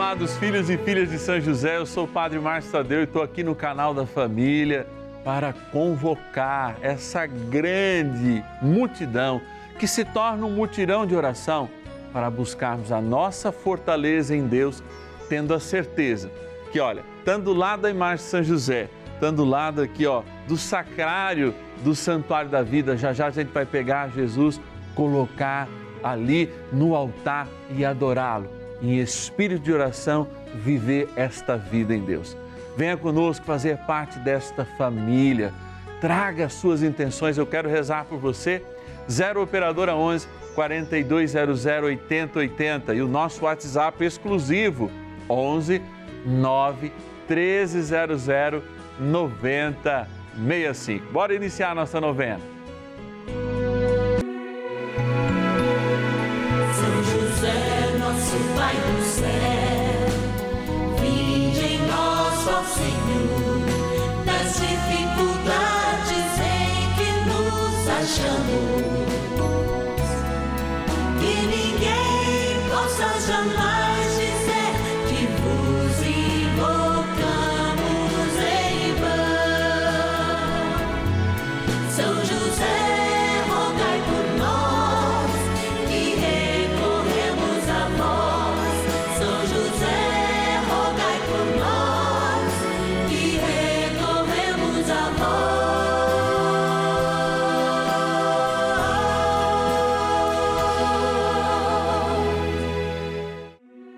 amados filhos e filhas de São José, eu sou o Padre Márcio Tadeu e estou aqui no canal da família para convocar essa grande multidão que se torna um mutirão de oração para buscarmos a nossa fortaleza em Deus, tendo a certeza que, olha, estando do lado da imagem de São José, estando do lado aqui, ó, do sacrário do santuário da vida, já já a gente vai pegar Jesus, colocar ali no altar e adorá-lo em espírito de oração, viver esta vida em Deus. Venha conosco fazer parte desta família. Traga as suas intenções, eu quero rezar por você. 0 Operadora 11 4200 8080 e o nosso WhatsApp exclusivo 11 9 1300 9065. Bora iniciar a nossa novena.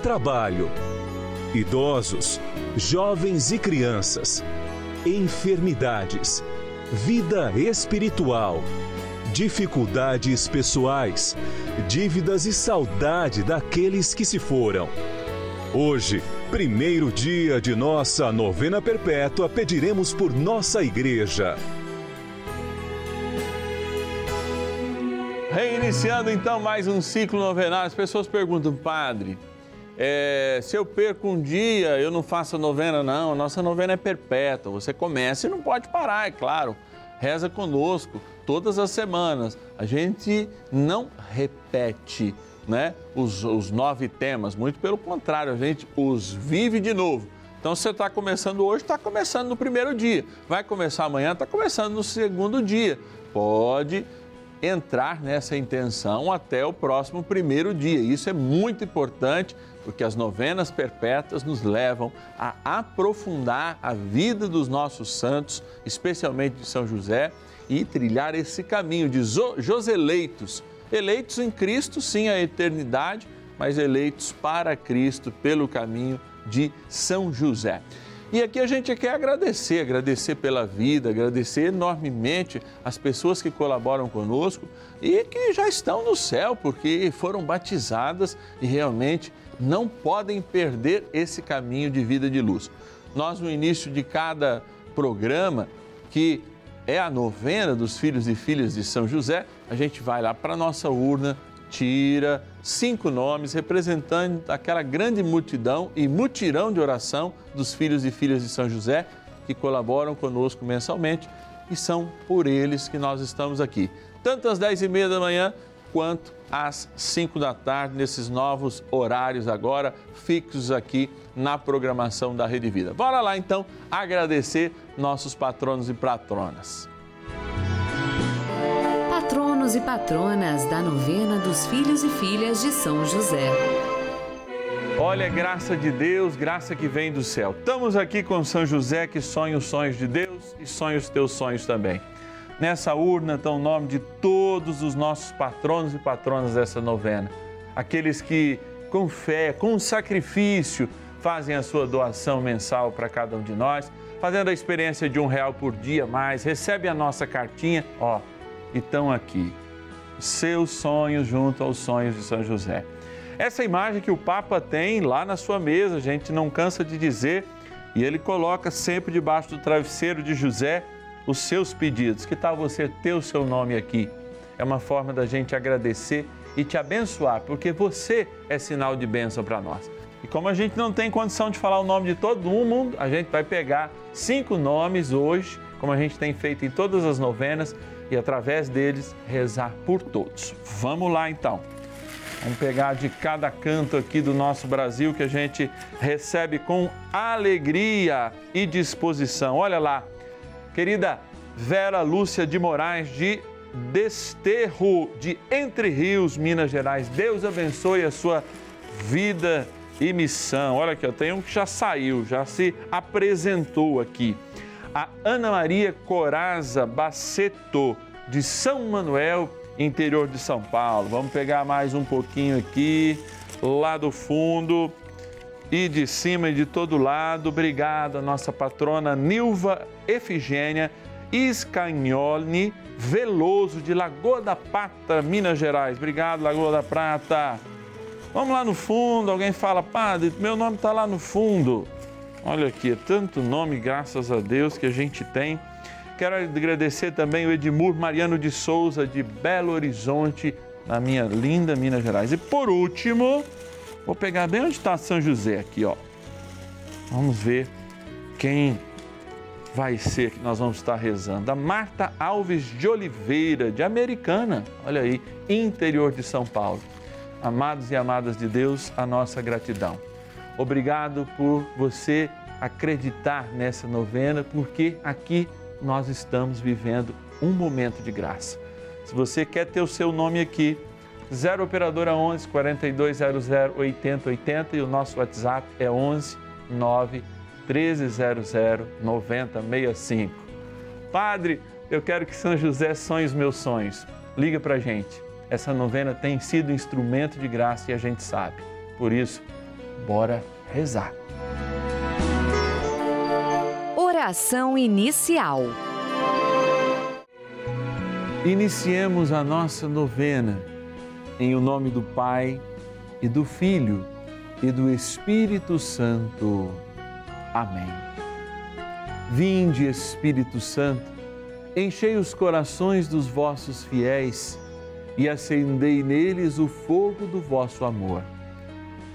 trabalho. Idosos, jovens e crianças, enfermidades, vida espiritual, dificuldades pessoais, dívidas e saudade daqueles que se foram. Hoje, primeiro dia de nossa novena perpétua, pediremos por nossa igreja. Reiniciando então mais um ciclo novenário, as pessoas perguntam, padre é, se eu perco um dia, eu não faço a novena, não. A nossa novena é perpétua. Você começa e não pode parar, é claro. Reza conosco todas as semanas. A gente não repete né, os, os nove temas, muito pelo contrário, a gente os vive de novo. Então, se você está começando hoje, está começando no primeiro dia. Vai começar amanhã, está começando no segundo dia. Pode entrar nessa intenção até o próximo primeiro dia. Isso é muito importante porque as novenas perpétuas nos levam a aprofundar a vida dos nossos santos, especialmente de São José, e trilhar esse caminho de Joseleitos, eleitos em Cristo, sim, a eternidade, mas eleitos para Cristo pelo caminho de São José. E aqui a gente quer agradecer, agradecer pela vida, agradecer enormemente as pessoas que colaboram conosco e que já estão no céu, porque foram batizadas e realmente não podem perder esse caminho de vida de luz. Nós, no início de cada programa, que é a novena dos filhos e filhas de São José, a gente vai lá para a nossa urna, tira cinco nomes representando aquela grande multidão e mutirão de oração dos filhos e filhas de São José que colaboram conosco mensalmente e são por eles que nós estamos aqui. Tanto às dez e meia da manhã quanto às 5 da tarde, nesses novos horários agora fixos aqui na programação da Rede Vida. Bora lá então agradecer nossos patronos e patronas. Patronos e patronas da novena dos filhos e filhas de São José. Olha, graça de Deus, graça que vem do céu. Estamos aqui com São José que sonha os sonhos de Deus e sonha os teus sonhos também. Nessa urna está o nome de todos os nossos patronos e patronas dessa novena. Aqueles que, com fé, com sacrifício, fazem a sua doação mensal para cada um de nós, fazendo a experiência de um real por dia mais, recebe a nossa cartinha, ó, estão aqui. Seus sonhos junto aos sonhos de São José. Essa imagem que o Papa tem lá na sua mesa, a gente não cansa de dizer, e ele coloca sempre debaixo do travesseiro de José os seus pedidos. Que tal você ter o seu nome aqui? É uma forma da gente agradecer e te abençoar, porque você é sinal de bênção para nós. E como a gente não tem condição de falar o nome de todo mundo, a gente vai pegar cinco nomes hoje, como a gente tem feito em todas as novenas, e através deles rezar por todos. Vamos lá então. Vamos pegar de cada canto aqui do nosso Brasil que a gente recebe com alegria e disposição. Olha lá, querida Vera Lúcia de Moraes de Desterro de Entre Rios, Minas Gerais. Deus abençoe a sua vida e missão. Olha aqui, eu tenho um que já saiu, já se apresentou aqui. A Ana Maria Coraza Baceto, de São Manuel, interior de São Paulo. Vamos pegar mais um pouquinho aqui, lá do fundo e de cima e de todo lado. Obrigado, nossa patrona Nilva Efigênia Iscagnoli Veloso, de Lagoa da Prata, Minas Gerais. Obrigado, Lagoa da Prata. Vamos lá no fundo, alguém fala, padre, meu nome está lá no fundo. Olha aqui, é tanto nome, graças a Deus, que a gente tem. Quero agradecer também o Edmur Mariano de Souza, de Belo Horizonte, na minha linda Minas Gerais. E por último, vou pegar bem onde está São José aqui, ó. Vamos ver quem vai ser que nós vamos estar rezando. A Marta Alves de Oliveira, de Americana, olha aí, interior de São Paulo. Amados e amadas de Deus, a nossa gratidão. Obrigado por você acreditar nessa novena, porque aqui nós estamos vivendo um momento de graça. Se você quer ter o seu nome aqui, 0 operadora 11 4200 8080 e o nosso WhatsApp é 11 9 1300 9065. Padre, eu quero que São José sonhe os meus sonhos. Liga para gente essa novena tem sido instrumento de graça e a gente sabe. Por isso, bora rezar. Oração inicial. Iniciemos a nossa novena em o nome do Pai e do Filho e do Espírito Santo. Amém. Vinde, Espírito Santo, enchei os corações dos vossos fiéis e acendei neles o fogo do vosso amor.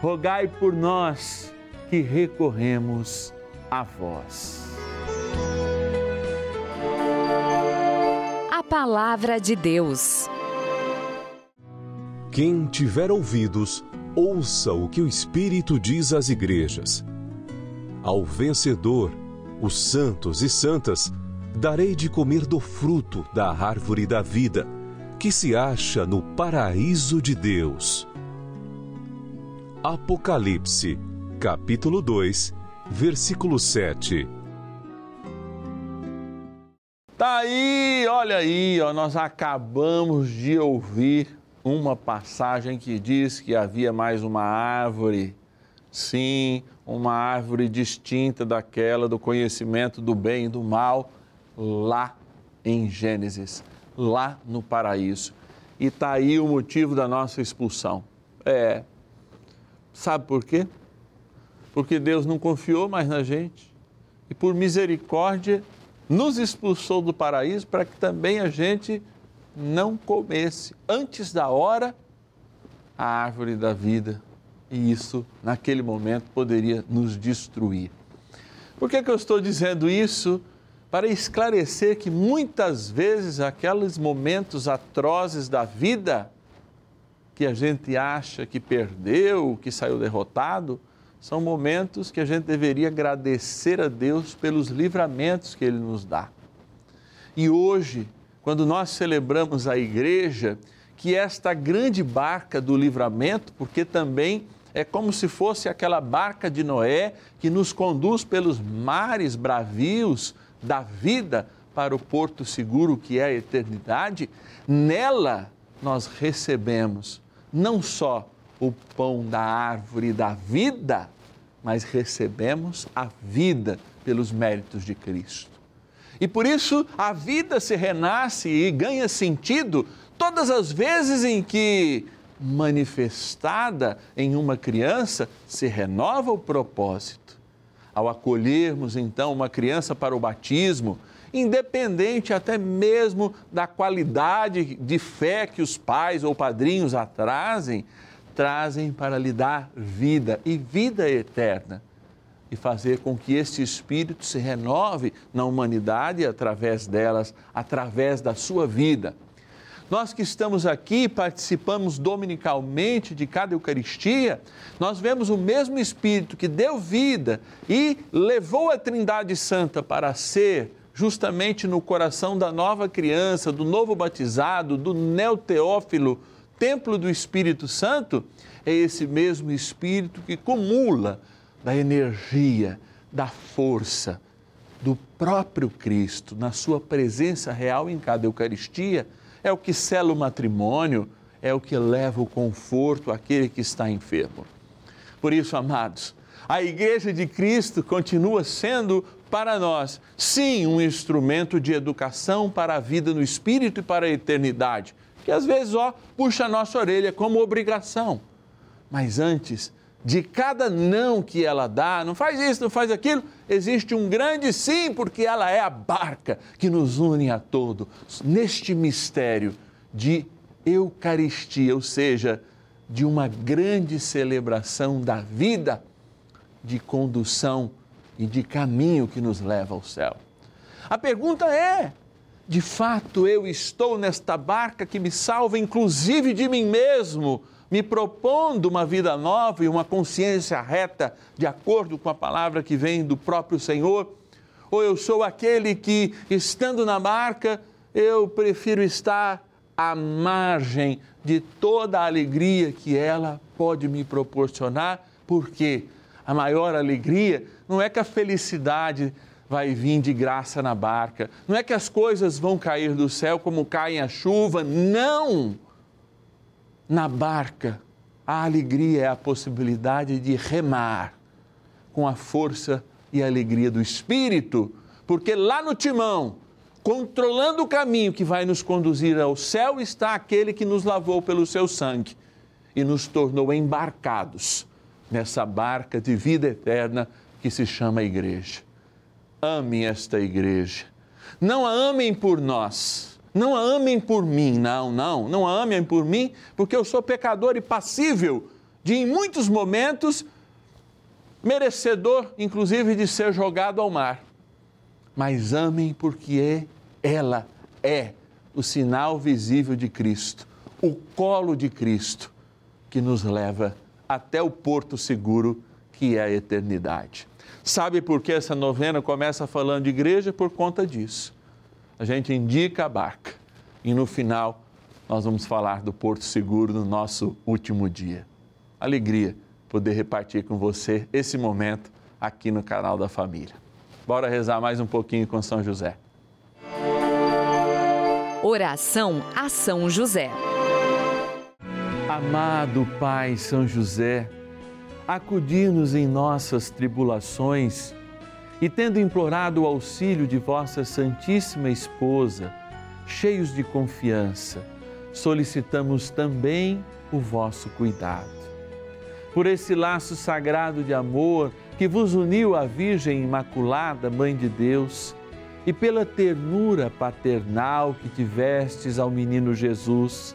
rogai por nós que recorremos a vós. A Palavra de Deus. Quem tiver ouvidos, ouça o que o Espírito diz às igrejas. Ao vencedor, os santos e santas, darei de comer do fruto da árvore da vida, que se acha no paraíso de Deus. Apocalipse, capítulo 2, versículo 7. Tá aí, olha aí, ó, nós acabamos de ouvir uma passagem que diz que havia mais uma árvore, sim, uma árvore distinta daquela do conhecimento do bem e do mal, lá em Gênesis, lá no paraíso. E tá aí o motivo da nossa expulsão. É. Sabe por quê? Porque Deus não confiou mais na gente. E por misericórdia nos expulsou do paraíso para que também a gente não comesse antes da hora a árvore da vida. E isso, naquele momento, poderia nos destruir. Por que, que eu estou dizendo isso? Para esclarecer que muitas vezes aqueles momentos atrozes da vida que a gente acha que perdeu, que saiu derrotado, são momentos que a gente deveria agradecer a Deus pelos livramentos que Ele nos dá. E hoje, quando nós celebramos a igreja, que esta grande barca do livramento, porque também é como se fosse aquela barca de Noé que nos conduz pelos mares bravios da vida para o porto seguro que é a eternidade, nela nós recebemos não só o pão da árvore da vida, mas recebemos a vida pelos méritos de Cristo. E por isso a vida se renasce e ganha sentido todas as vezes em que, manifestada em uma criança, se renova o propósito. Ao acolhermos então uma criança para o batismo, independente até mesmo da qualidade de fé que os pais ou padrinhos atrasem, trazem para lhe dar vida e vida eterna e fazer com que este espírito se renove na humanidade através delas, através da sua vida. Nós que estamos aqui, participamos dominicalmente de cada Eucaristia, nós vemos o mesmo Espírito que deu vida e levou a Trindade Santa para ser justamente no coração da nova criança, do novo batizado, do neoteófilo templo do Espírito Santo é esse mesmo Espírito que cumula da energia, da força do próprio Cristo na sua presença real em cada Eucaristia. É o que sela o matrimônio, é o que leva o conforto àquele que está enfermo. Por isso, amados, a Igreja de Cristo continua sendo para nós, sim, um instrumento de educação para a vida no Espírito e para a eternidade que às vezes, ó, puxa a nossa orelha como obrigação. Mas antes de cada não que ela dá, não faz isso, não faz aquilo, existe um grande sim, porque ela é a barca que nos une a todo neste mistério de Eucaristia, ou seja, de uma grande celebração da vida, de condução e de caminho que nos leva ao céu. A pergunta é: de fato eu estou nesta barca que me salva, inclusive de mim mesmo, me propondo uma vida nova e uma consciência reta, de acordo com a palavra que vem do próprio Senhor? Ou eu sou aquele que, estando na barca, eu prefiro estar à margem de toda a alegria que ela pode me proporcionar? Porque a maior alegria não é que a felicidade vai vir de graça na barca. Não é que as coisas vão cair do céu como caem a chuva, não! Na barca, a alegria é a possibilidade de remar com a força e a alegria do Espírito, porque lá no timão, controlando o caminho que vai nos conduzir ao céu, está aquele que nos lavou pelo seu sangue e nos tornou embarcados nessa barca de vida eterna que se chama Igreja amem esta igreja. Não a amem por nós, não a amem por mim, não, não, não a amem por mim, porque eu sou pecador e passível de, em muitos momentos, merecedor, inclusive, de ser jogado ao mar. Mas amem porque é, ela é o sinal visível de Cristo, o colo de Cristo, que nos leva até o porto seguro que é a eternidade. Sabe por que essa novena começa falando de igreja? Por conta disso. A gente indica a barca e no final nós vamos falar do Porto Seguro no nosso último dia. Alegria poder repartir com você esse momento aqui no canal da família. Bora rezar mais um pouquinho com São José. Oração a São José. Amado Pai São José, acudir-nos em nossas tribulações e, tendo implorado o auxílio de vossa Santíssima Esposa, cheios de confiança, solicitamos também o vosso cuidado. Por esse laço sagrado de amor que vos uniu à Virgem Imaculada, Mãe de Deus, e pela ternura paternal que tivestes ao menino Jesus,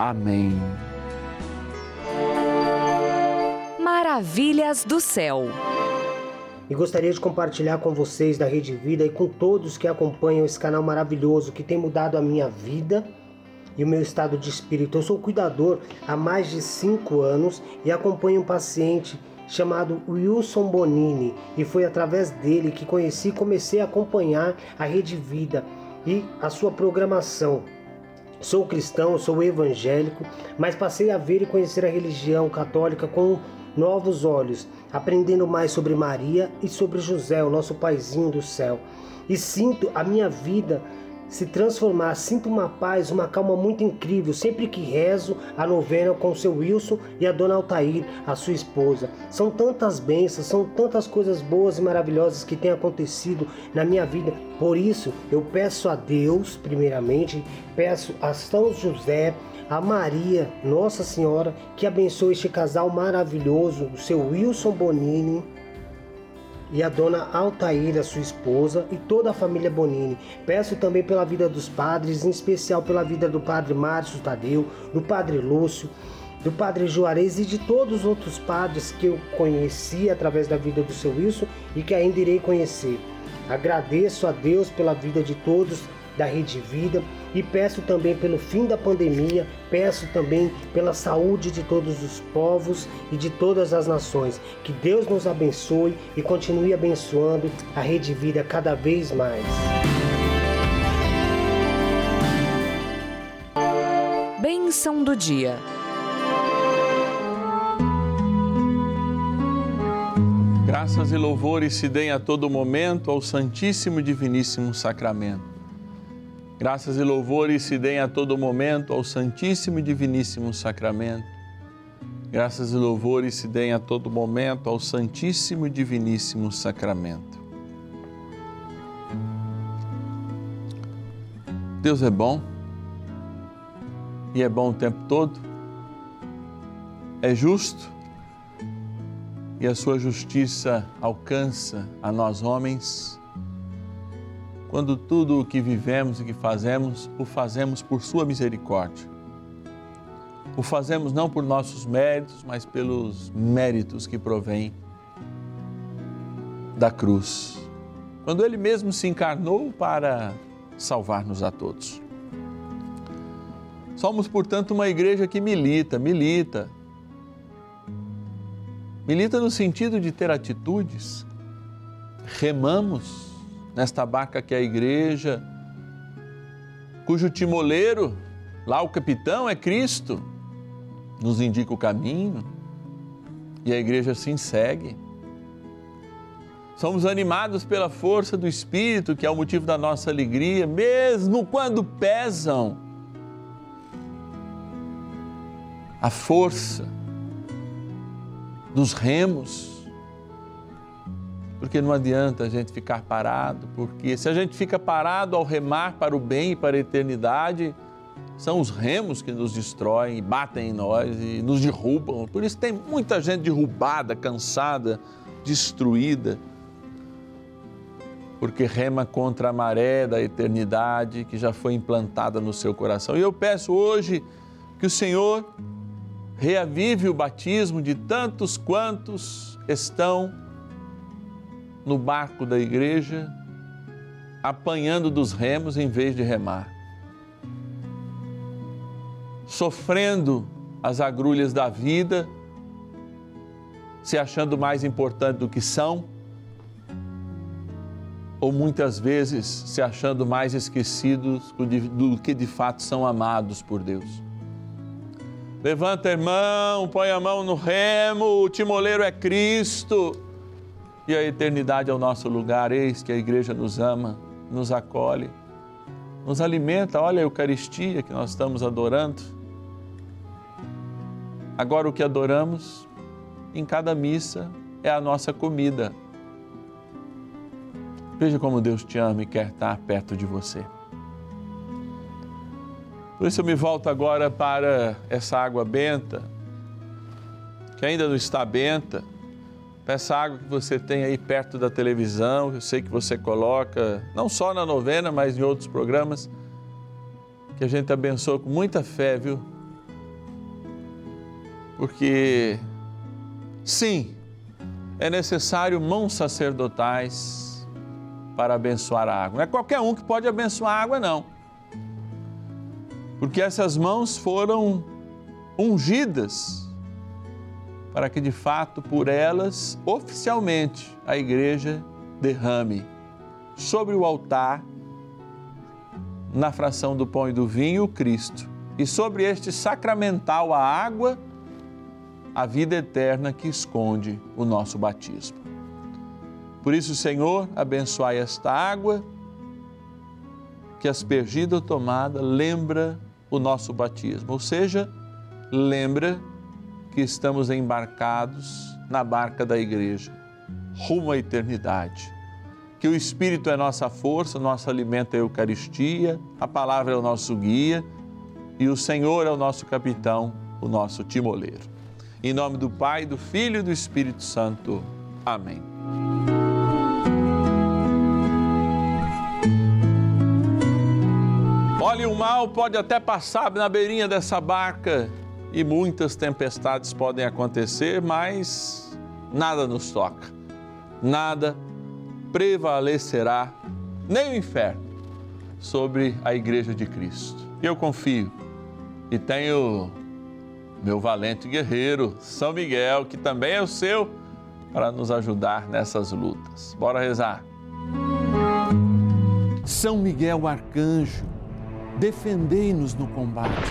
Amém. Maravilhas do céu e gostaria de compartilhar com vocês da Rede Vida e com todos que acompanham esse canal maravilhoso que tem mudado a minha vida e o meu estado de espírito. Eu sou cuidador há mais de cinco anos e acompanho um paciente chamado Wilson Bonini e foi através dele que conheci e comecei a acompanhar a Rede Vida e a sua programação. Sou cristão, sou evangélico, mas passei a ver e conhecer a religião católica com novos olhos, aprendendo mais sobre Maria e sobre José, o nosso paizinho do céu. E sinto a minha vida se transformar, sinto uma paz, uma calma muito incrível sempre que rezo a novena com o seu Wilson e a dona Altair, a sua esposa. São tantas bênçãos, são tantas coisas boas e maravilhosas que têm acontecido na minha vida. Por isso, eu peço a Deus, primeiramente, peço a São José, a Maria, Nossa Senhora, que abençoe este casal maravilhoso, o seu Wilson Bonini e a dona Altaíra, sua esposa, e toda a família Bonini. Peço também pela vida dos padres, em especial pela vida do padre Márcio Tadeu, do padre Lúcio, do padre Juarez e de todos os outros padres que eu conheci através da vida do seu Wilson e que ainda irei conhecer. Agradeço a Deus pela vida de todos da Rede Vida e peço também pelo fim da pandemia, peço também pela saúde de todos os povos e de todas as nações. Que Deus nos abençoe e continue abençoando a Rede Vida cada vez mais. Bênção do dia. Graças e louvores se deem a todo momento ao Santíssimo e Diviníssimo Sacramento. Graças e louvores se deem a todo momento ao Santíssimo e Diviníssimo Sacramento. Graças e louvores se deem a todo momento ao Santíssimo e Diviníssimo Sacramento. Deus é bom e é bom o tempo todo, é justo e a sua justiça alcança a nós homens quando tudo o que vivemos e que fazemos, o fazemos por Sua misericórdia. O fazemos não por nossos méritos, mas pelos méritos que provêm da cruz, quando ele mesmo se encarnou para salvar-nos a todos. Somos, portanto, uma igreja que milita, milita. Milita no sentido de ter atitudes. Remamos nesta barca que é a igreja, cujo timoleiro, lá o capitão, é Cristo, nos indica o caminho e a igreja assim segue. Somos animados pela força do Espírito, que é o motivo da nossa alegria, mesmo quando pesam. A força dos remos. Porque não adianta a gente ficar parado, porque se a gente fica parado ao remar para o bem e para a eternidade, são os remos que nos destroem, batem em nós e nos derrubam. Por isso tem muita gente derrubada, cansada, destruída porque rema contra a maré da eternidade que já foi implantada no seu coração. E eu peço hoje que o Senhor reavive o batismo de tantos quantos estão no barco da igreja, apanhando dos remos em vez de remar, sofrendo as agrulhas da vida, se achando mais importante do que são ou muitas vezes se achando mais esquecidos do que de fato são amados por Deus. Levanta, irmão, põe a mão no remo, o timoleiro é Cristo e a eternidade é o nosso lugar. Eis que a igreja nos ama, nos acolhe, nos alimenta. Olha a Eucaristia que nós estamos adorando. Agora, o que adoramos em cada missa é a nossa comida Veja como Deus te ama e quer estar perto de você. Por isso eu me volto agora para essa água benta, que ainda não está benta. Essa água que você tem aí perto da televisão, eu sei que você coloca, não só na novena, mas em outros programas, que a gente abençoa com muita fé, viu? Porque, sim, é necessário mãos sacerdotais para abençoar a água. Não é qualquer um que pode abençoar a água, não. Porque essas mãos foram ungidas para que de fato por elas, oficialmente, a igreja derrame sobre o altar, na fração do pão e do vinho, o Cristo. E sobre este sacramental, a água, a vida eterna que esconde o nosso batismo. Por isso, Senhor, abençoai esta água que aspergida ou tomada lembra o nosso batismo, ou seja, lembra que estamos embarcados na barca da igreja, rumo à eternidade. Que o Espírito é nossa força, nosso alimento é a Eucaristia, a palavra é o nosso guia e o Senhor é o nosso capitão, o nosso timoleiro. Em nome do Pai, do Filho e do Espírito Santo. Amém. Olha, o mal pode até passar na beirinha dessa barca e muitas tempestades podem acontecer, mas nada nos toca, nada prevalecerá, nem o inferno, sobre a Igreja de Cristo. Eu confio e tenho meu valente guerreiro, São Miguel, que também é o seu, para nos ajudar nessas lutas. Bora rezar. São Miguel Arcanjo defendei-nos no combate.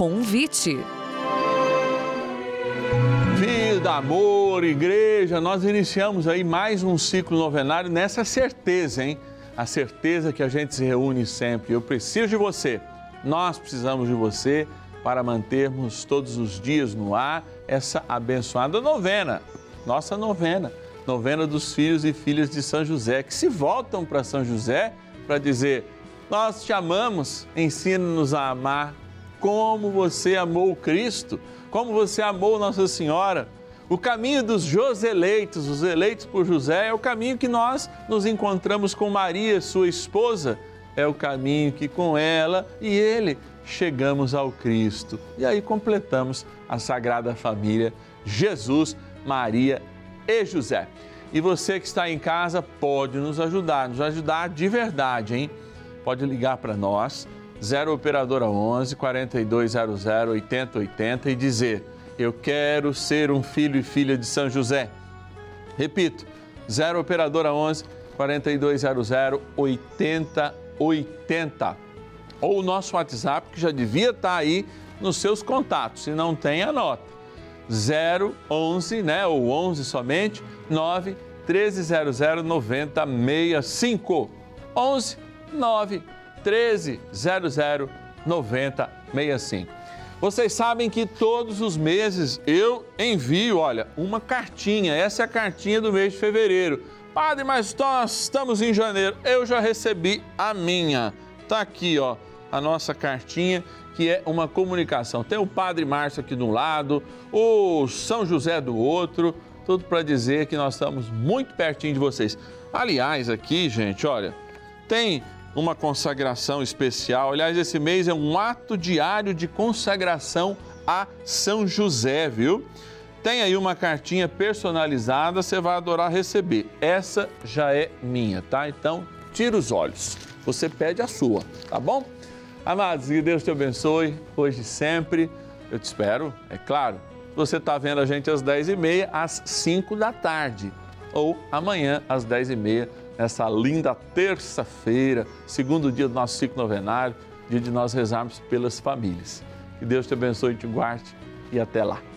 Convite. Vida, amor, igreja, nós iniciamos aí mais um ciclo novenário nessa certeza, hein? A certeza que a gente se reúne sempre. Eu preciso de você, nós precisamos de você para mantermos todos os dias no ar essa abençoada novena, nossa novena, novena dos filhos e filhas de São José, que se voltam para São José para dizer: Nós te amamos, ensina-nos a amar como você amou Cristo, como você amou Nossa Senhora. O caminho dos Joseleitos, os eleitos por José, é o caminho que nós nos encontramos com Maria, sua esposa. É o caminho que com ela e ele chegamos ao Cristo. E aí completamos a Sagrada Família, Jesus, Maria e José. E você que está em casa pode nos ajudar, nos ajudar de verdade, hein? Pode ligar para nós, 0 Operadora 11 4200 8080 e dizer: Eu quero ser um filho e filha de São José. Repito, 0 Operadora 11 4200 8080. Ou o nosso WhatsApp, que já devia estar aí nos seus contatos. Se não tem, anota. 011, né? Ou 11 somente, 9 1300 9065. 11 9 1300 9065. Vocês sabem que todos os meses eu envio, olha, uma cartinha. Essa é a cartinha do mês de fevereiro. Padre, mas nós estamos em janeiro. Eu já recebi a minha. Tá aqui, ó, a nossa cartinha, que é uma comunicação. Tem o Padre Márcio aqui de um lado, o São José do outro, tudo para dizer que nós estamos muito pertinho de vocês. Aliás, aqui, gente, olha, tem uma consagração especial. Aliás, esse mês é um ato diário de consagração a São José, viu? Tem aí uma cartinha personalizada, você vai adorar receber. Essa já é minha, tá? Então, tira os olhos. Você pede a sua, tá bom? Amados, que Deus te abençoe hoje e sempre. Eu te espero, é claro. Você está vendo a gente às 10h30, às 5 da tarde. Ou amanhã, às 10h30 nessa linda terça-feira, segundo dia do nosso ciclo novenário, dia de nós rezarmos pelas famílias. Que Deus te abençoe te guarde e até lá.